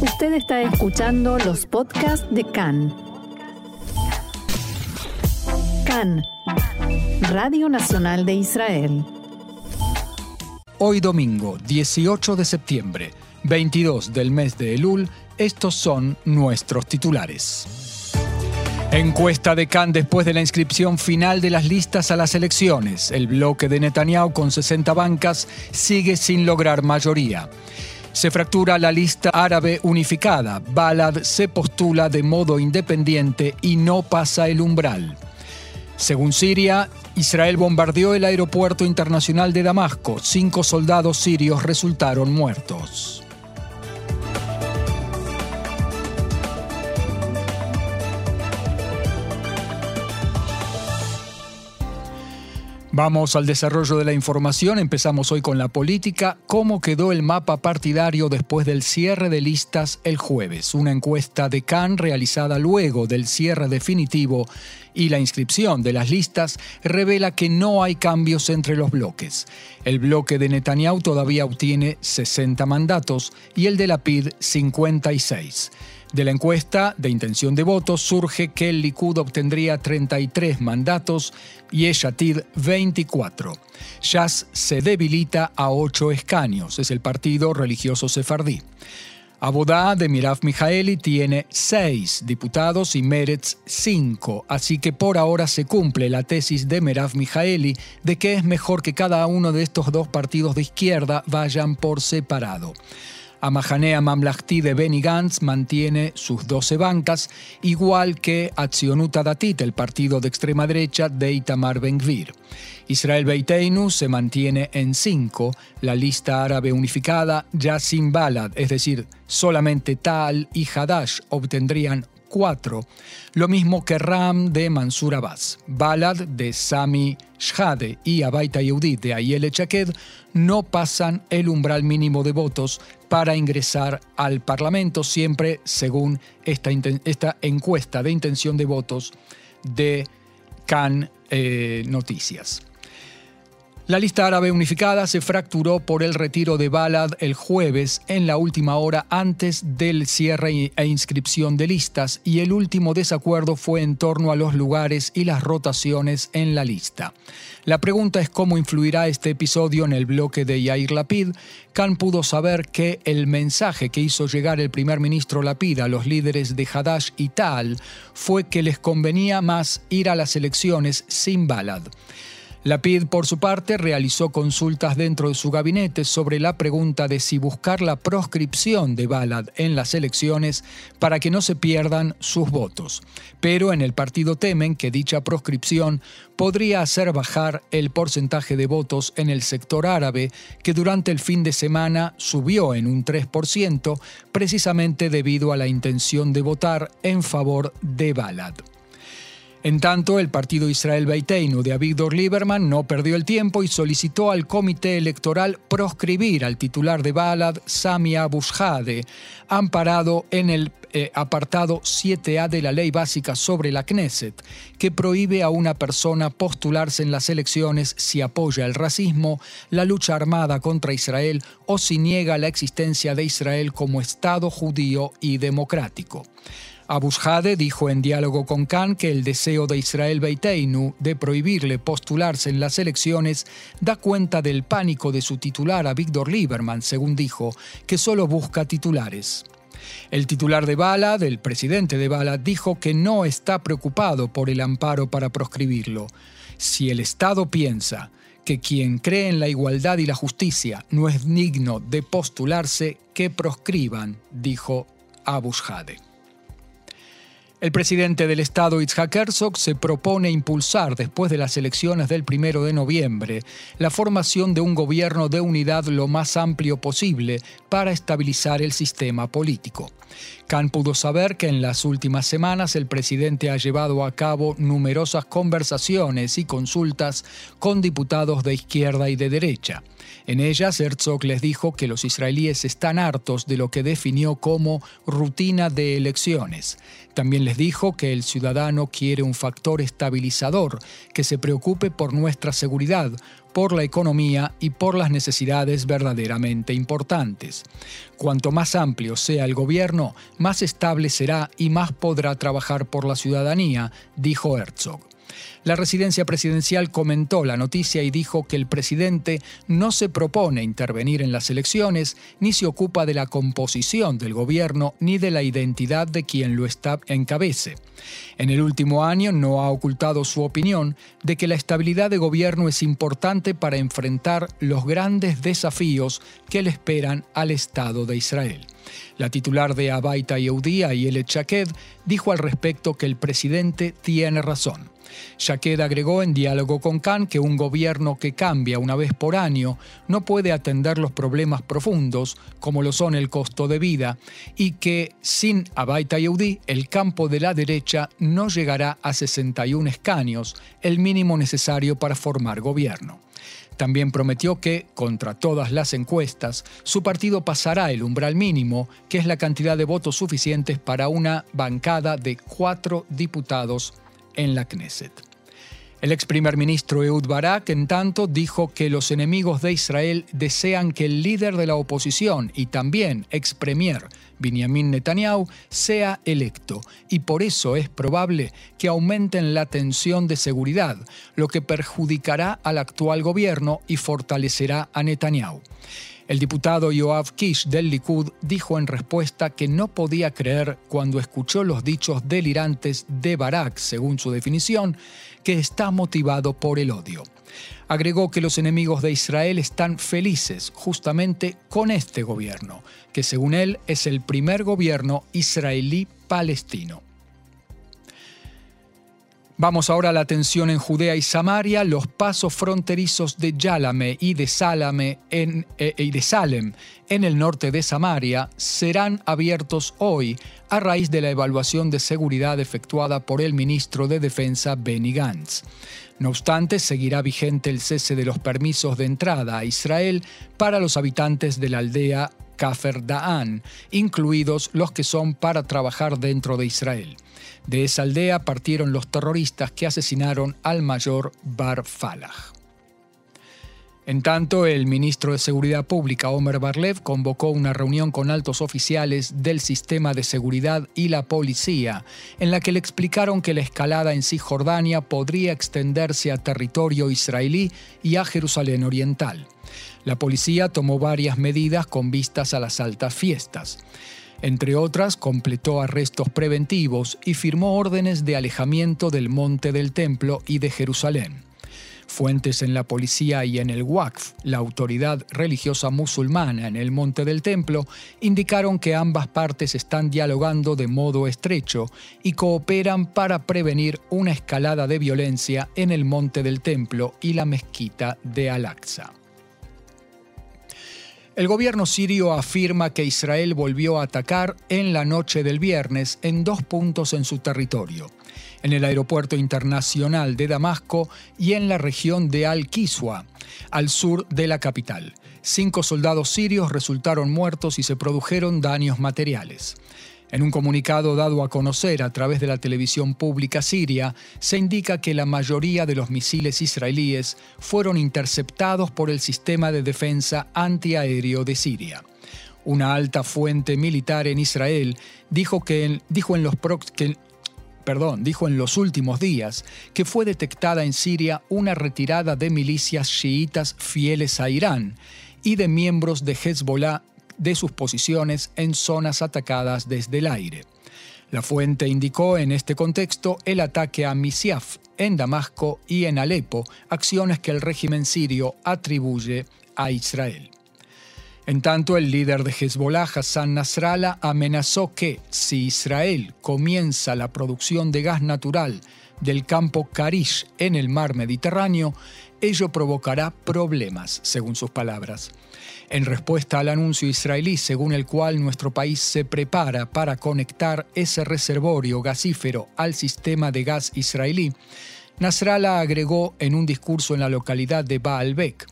Usted está escuchando los podcasts de CAN. CAN, Radio Nacional de Israel. Hoy domingo, 18 de septiembre, 22 del mes de Elul, estos son nuestros titulares. Encuesta de Cannes después de la inscripción final de las listas a las elecciones. El bloque de Netanyahu con 60 bancas sigue sin lograr mayoría. Se fractura la lista árabe unificada. Balad se postula de modo independiente y no pasa el umbral. Según Siria, Israel bombardeó el aeropuerto internacional de Damasco. Cinco soldados sirios resultaron muertos. Vamos al desarrollo de la información. Empezamos hoy con la política. ¿Cómo quedó el mapa partidario después del cierre de listas el jueves? Una encuesta de Cannes realizada luego del cierre definitivo y la inscripción de las listas revela que no hay cambios entre los bloques. El bloque de Netanyahu todavía obtiene 60 mandatos y el de la PID 56. De la encuesta de intención de votos surge que el Likud obtendría 33 mandatos y Eshatid 24. Shas se debilita a 8 escaños, es el partido religioso sefardí. Abodá de Mirav Mijaeli tiene 6 diputados y Meretz 5, así que por ahora se cumple la tesis de Mirav Mijaeli de que es mejor que cada uno de estos dos partidos de izquierda vayan por separado. Amahanea Mamlahti de Benny Gantz mantiene sus 12 bancas, igual que Atzionuta Datit, el partido de extrema derecha de Itamar Ben-Gvir. Israel Beiteinu se mantiene en 5, la lista árabe unificada ya sin Balad, es decir, solamente Tal y Hadash obtendrían 4, lo mismo que Ram de Mansur Abbas. Balad de Sami Shhade y Abaita Yehudit de Ayel Chaked no pasan el umbral mínimo de votos para ingresar al Parlamento, siempre según esta, esta encuesta de intención de votos de Can eh, Noticias. La lista árabe unificada se fracturó por el retiro de Balad el jueves en la última hora antes del cierre e inscripción de listas y el último desacuerdo fue en torno a los lugares y las rotaciones en la lista. La pregunta es cómo influirá este episodio en el bloque de Yair Lapid. Khan pudo saber que el mensaje que hizo llegar el primer ministro Lapid a los líderes de Hadash y Tal fue que les convenía más ir a las elecciones sin Balad. La PID, por su parte, realizó consultas dentro de su gabinete sobre la pregunta de si buscar la proscripción de Balad en las elecciones para que no se pierdan sus votos. Pero en el partido temen que dicha proscripción podría hacer bajar el porcentaje de votos en el sector árabe, que durante el fin de semana subió en un 3%, precisamente debido a la intención de votar en favor de Balad. En tanto, el partido Israel Beiteinu de Avigdor Lieberman no perdió el tiempo y solicitó al comité electoral proscribir al titular de Balad, Sami Abu amparado en el eh, apartado 7A de la ley básica sobre la Knesset, que prohíbe a una persona postularse en las elecciones si apoya el racismo, la lucha armada contra Israel o si niega la existencia de Israel como Estado judío y democrático. Abushade dijo en diálogo con Khan que el deseo de Israel Beiteinu de prohibirle postularse en las elecciones da cuenta del pánico de su titular a Víctor Lieberman, según dijo, que solo busca titulares. El titular de Bala, del presidente de Bala, dijo que no está preocupado por el amparo para proscribirlo. Si el Estado piensa que quien cree en la igualdad y la justicia no es digno de postularse, que proscriban, dijo Abushade. El presidente del Estado, Itzhak Herzog, se propone impulsar, después de las elecciones del primero de noviembre, la formación de un gobierno de unidad lo más amplio posible para estabilizar el sistema político. Khan pudo saber que en las últimas semanas el presidente ha llevado a cabo numerosas conversaciones y consultas con diputados de izquierda y de derecha. En ellas, Herzog les dijo que los israelíes están hartos de lo que definió como rutina de elecciones. También les dijo que el ciudadano quiere un factor estabilizador que se preocupe por nuestra seguridad, por la economía y por las necesidades verdaderamente importantes. Cuanto más amplio sea el gobierno, más estable será y más podrá trabajar por la ciudadanía, dijo Herzog. La residencia presidencial comentó la noticia y dijo que el presidente no se propone intervenir en las elecciones, ni se ocupa de la composición del gobierno, ni de la identidad de quien lo está encabece. En el último año no ha ocultado su opinión de que la estabilidad de gobierno es importante para enfrentar los grandes desafíos que le esperan al Estado de Israel. La titular de Abaita Yehudia, el Chaked, dijo al respecto que el presidente tiene razón. Shaked agregó en diálogo con Khan que un gobierno que cambia una vez por año no puede atender los problemas profundos, como lo son el costo de vida, y que sin Abaita Yehudi el campo de la derecha no llegará a 61 escaños, el mínimo necesario para formar gobierno. También prometió que, contra todas las encuestas, su partido pasará el umbral mínimo, que es la cantidad de votos suficientes para una bancada de cuatro diputados en la Knesset. El ex primer ministro Ehud Barak, en tanto, dijo que los enemigos de Israel desean que el líder de la oposición y también ex premier Benjamin Netanyahu sea electo y por eso es probable que aumenten la tensión de seguridad, lo que perjudicará al actual gobierno y fortalecerá a Netanyahu. El diputado Yoav Kish del Likud dijo en respuesta que no podía creer cuando escuchó los dichos delirantes de Barak, según su definición, que está motivado por el odio. Agregó que los enemigos de Israel están felices justamente con este gobierno, que según él es el primer gobierno israelí-palestino. Vamos ahora a la tensión en Judea y Samaria. Los pasos fronterizos de Yálame y de, Salame en, eh, y de Salem en el norte de Samaria serán abiertos hoy a raíz de la evaluación de seguridad efectuada por el ministro de Defensa Benny Gantz. No obstante, seguirá vigente el cese de los permisos de entrada a Israel para los habitantes de la aldea Kafer Da'an, incluidos los que son para trabajar dentro de Israel. De esa aldea partieron los terroristas que asesinaron al mayor Bar Falah. En tanto, el ministro de Seguridad Pública, Omer Barlev, convocó una reunión con altos oficiales del sistema de seguridad y la policía, en la que le explicaron que la escalada en Cisjordania podría extenderse a territorio israelí y a Jerusalén Oriental. La policía tomó varias medidas con vistas a las altas fiestas. Entre otras, completó arrestos preventivos y firmó órdenes de alejamiento del monte del templo y de Jerusalén. Fuentes en la policía y en el WACF, la autoridad religiosa musulmana en el Monte del Templo, indicaron que ambas partes están dialogando de modo estrecho y cooperan para prevenir una escalada de violencia en el Monte del Templo y la mezquita de Al-Aqsa. El gobierno sirio afirma que Israel volvió a atacar en la noche del viernes en dos puntos en su territorio, en el aeropuerto internacional de Damasco y en la región de Al-Qiswa, al sur de la capital. Cinco soldados sirios resultaron muertos y se produjeron daños materiales. En un comunicado dado a conocer a través de la televisión pública siria, se indica que la mayoría de los misiles israelíes fueron interceptados por el sistema de defensa antiaéreo de Siria. Una alta fuente militar en Israel dijo, que dijo, en los perdón, dijo en los últimos días que fue detectada en Siria una retirada de milicias chiitas fieles a Irán y de miembros de Hezbollah de sus posiciones en zonas atacadas desde el aire. La fuente indicó en este contexto el ataque a Misyaf en Damasco y en Alepo, acciones que el régimen sirio atribuye a Israel. En tanto, el líder de Hezbollah, Hassan Nasrallah, amenazó que si Israel comienza la producción de gas natural del campo Karish en el mar Mediterráneo, ello provocará problemas, según sus palabras. En respuesta al anuncio israelí según el cual nuestro país se prepara para conectar ese reservorio gasífero al sistema de gas israelí, Nasrallah agregó en un discurso en la localidad de Baalbek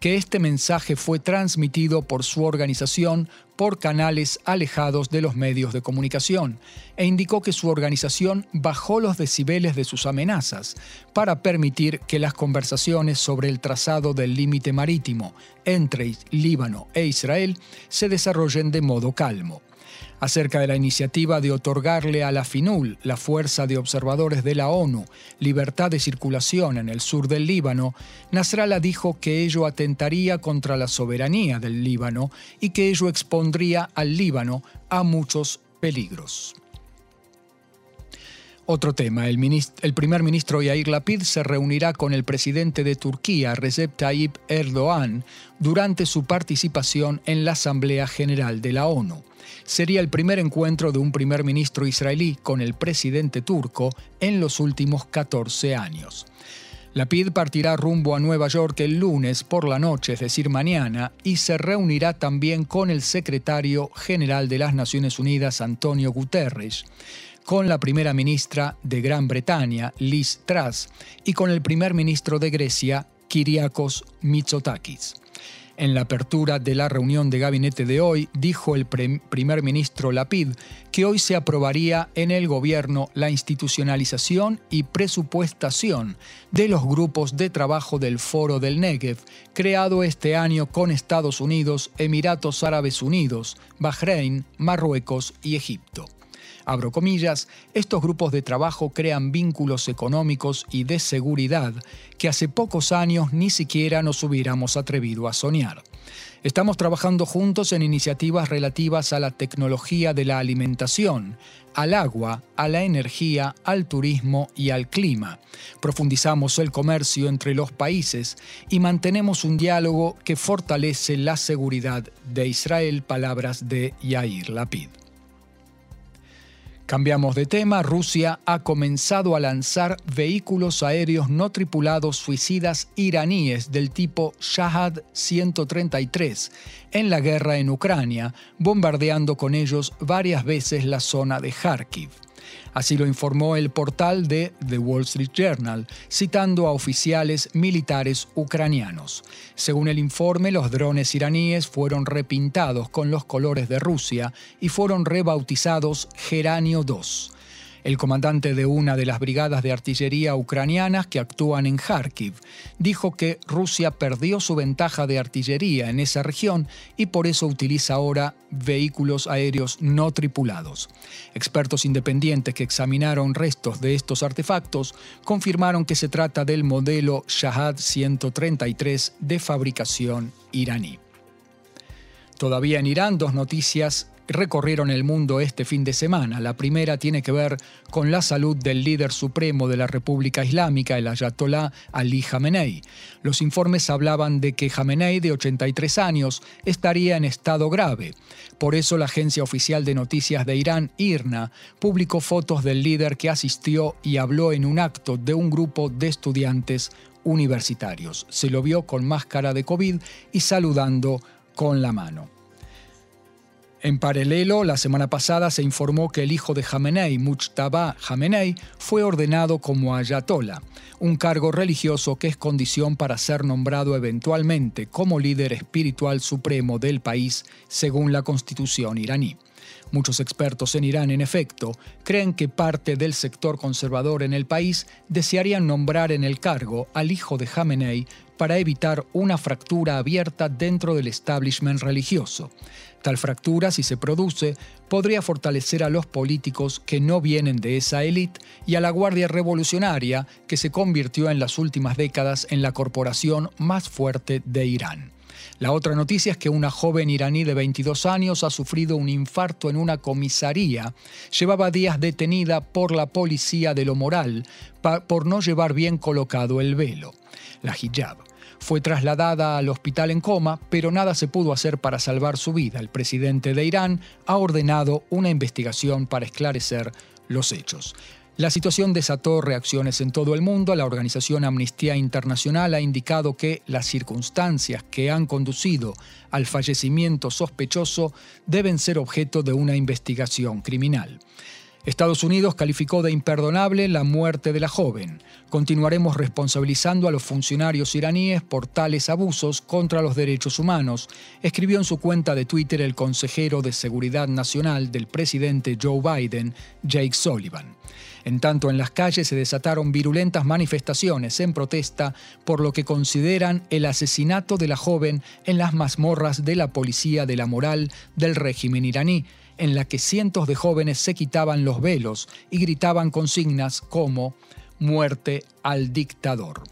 que este mensaje fue transmitido por su organización por canales alejados de los medios de comunicación e indicó que su organización bajó los decibeles de sus amenazas para permitir que las conversaciones sobre el trazado del límite marítimo entre Líbano e Israel se desarrollen de modo calmo acerca de la iniciativa de otorgarle a la FINUL, la Fuerza de Observadores de la ONU, libertad de circulación en el sur del Líbano, Nasrallah dijo que ello atentaría contra la soberanía del Líbano y que ello expondría al Líbano a muchos peligros. Otro tema, el, primer ministro Yair Lapid se reunirá con el presidente de Turquía, Recep Tayyip Erdogan, durante su participación en la Asamblea General de la ONU sería el primer encuentro de un primer ministro israelí con el presidente turco en los últimos 14 años. La PID partirá rumbo a Nueva York el lunes por la noche, es decir, mañana, y se reunirá también con el secretario general de las Naciones Unidas, Antonio Guterres, con la primera ministra de Gran Bretaña, Liz Truss, y con el primer ministro de Grecia, Kyriakos Mitsotakis. En la apertura de la reunión de gabinete de hoy, dijo el primer ministro Lapid que hoy se aprobaría en el gobierno la institucionalización y presupuestación de los grupos de trabajo del Foro del Negev, creado este año con Estados Unidos, Emiratos Árabes Unidos, Bahrein, Marruecos y Egipto abro comillas, estos grupos de trabajo crean vínculos económicos y de seguridad que hace pocos años ni siquiera nos hubiéramos atrevido a soñar. Estamos trabajando juntos en iniciativas relativas a la tecnología de la alimentación, al agua, a la energía, al turismo y al clima. Profundizamos el comercio entre los países y mantenemos un diálogo que fortalece la seguridad de Israel, palabras de Yair Lapid. Cambiamos de tema, Rusia ha comenzado a lanzar vehículos aéreos no tripulados suicidas iraníes del tipo Shahad 133 en la guerra en Ucrania, bombardeando con ellos varias veces la zona de Kharkiv. Así lo informó el portal de The Wall Street Journal, citando a oficiales militares ucranianos. Según el informe, los drones iraníes fueron repintados con los colores de Rusia y fueron rebautizados Geranio 2 el comandante de una de las brigadas de artillería ucranianas que actúan en Kharkiv, dijo que Rusia perdió su ventaja de artillería en esa región y por eso utiliza ahora vehículos aéreos no tripulados. Expertos independientes que examinaron restos de estos artefactos confirmaron que se trata del modelo Shahad 133 de fabricación iraní. Todavía en Irán, dos noticias recorrieron el mundo este fin de semana. La primera tiene que ver con la salud del líder supremo de la República Islámica, el ayatolá Ali Khamenei. Los informes hablaban de que Khamenei, de 83 años, estaría en estado grave. Por eso la agencia oficial de noticias de Irán, IRNA, publicó fotos del líder que asistió y habló en un acto de un grupo de estudiantes universitarios. Se lo vio con máscara de COVID y saludando con la mano. En paralelo, la semana pasada se informó que el hijo de Jamenei, Mujtaba Jamenei, fue ordenado como ayatollah, un cargo religioso que es condición para ser nombrado eventualmente como líder espiritual supremo del país, según la constitución iraní. Muchos expertos en Irán, en efecto, creen que parte del sector conservador en el país desearían nombrar en el cargo al hijo de Jamenei para evitar una fractura abierta dentro del establishment religioso. Tal fractura, si se produce, podría fortalecer a los políticos que no vienen de esa élite y a la Guardia Revolucionaria, que se convirtió en las últimas décadas en la corporación más fuerte de Irán. La otra noticia es que una joven iraní de 22 años ha sufrido un infarto en una comisaría. Llevaba días detenida por la policía de lo moral por no llevar bien colocado el velo, la hijab. Fue trasladada al hospital en coma, pero nada se pudo hacer para salvar su vida. El presidente de Irán ha ordenado una investigación para esclarecer los hechos. La situación desató reacciones en todo el mundo. La organización Amnistía Internacional ha indicado que las circunstancias que han conducido al fallecimiento sospechoso deben ser objeto de una investigación criminal. Estados Unidos calificó de imperdonable la muerte de la joven. Continuaremos responsabilizando a los funcionarios iraníes por tales abusos contra los derechos humanos, escribió en su cuenta de Twitter el consejero de Seguridad Nacional del presidente Joe Biden, Jake Sullivan. En tanto, en las calles se desataron virulentas manifestaciones en protesta por lo que consideran el asesinato de la joven en las mazmorras de la policía de la moral del régimen iraní, en la que cientos de jóvenes se quitaban los velos y gritaban consignas como muerte al dictador.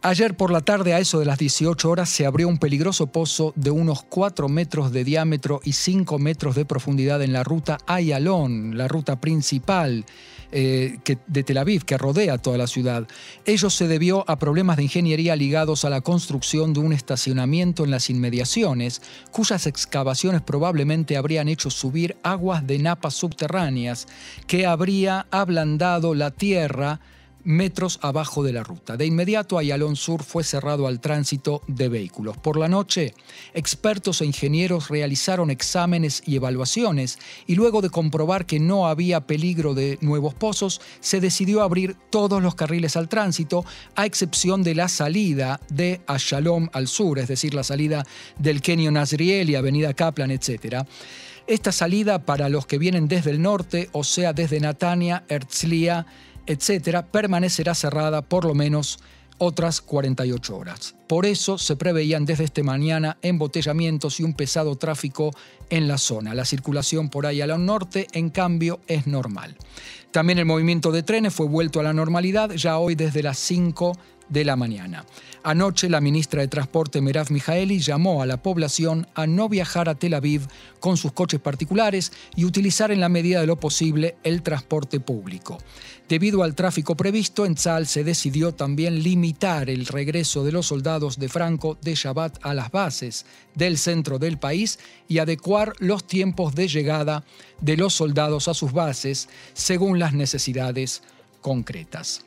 Ayer por la tarde, a eso de las 18 horas, se abrió un peligroso pozo de unos 4 metros de diámetro y 5 metros de profundidad en la ruta Ayalon, la ruta principal eh, de Tel Aviv, que rodea toda la ciudad. Ello se debió a problemas de ingeniería ligados a la construcción de un estacionamiento en las inmediaciones, cuyas excavaciones probablemente habrían hecho subir aguas de napas subterráneas, que habría ablandado la tierra metros abajo de la ruta. De inmediato, Ayalón Sur fue cerrado al tránsito de vehículos. Por la noche, expertos e ingenieros realizaron exámenes y evaluaciones y luego de comprobar que no había peligro de nuevos pozos, se decidió abrir todos los carriles al tránsito, a excepción de la salida de Ayalón al sur, es decir, la salida del Kenio Nazriel y Avenida Kaplan, etc. Esta salida para los que vienen desde el norte, o sea, desde Natania, Herzliya, etcétera, permanecerá cerrada por lo menos otras 48 horas. Por eso se preveían desde este mañana embotellamientos y un pesado tráfico en la zona. La circulación por ahí al norte, en cambio, es normal. También el movimiento de trenes fue vuelto a la normalidad ya hoy desde las 5 de la mañana. Anoche la ministra de Transporte Merav Mijaeli llamó a la población a no viajar a Tel Aviv con sus coches particulares y utilizar en la medida de lo posible el transporte público. Debido al tráfico previsto, en Tzal se decidió también limitar el regreso de los soldados de Franco de Shabbat a las bases del centro del país y adecuar los tiempos de llegada de los soldados a sus bases según las necesidades concretas.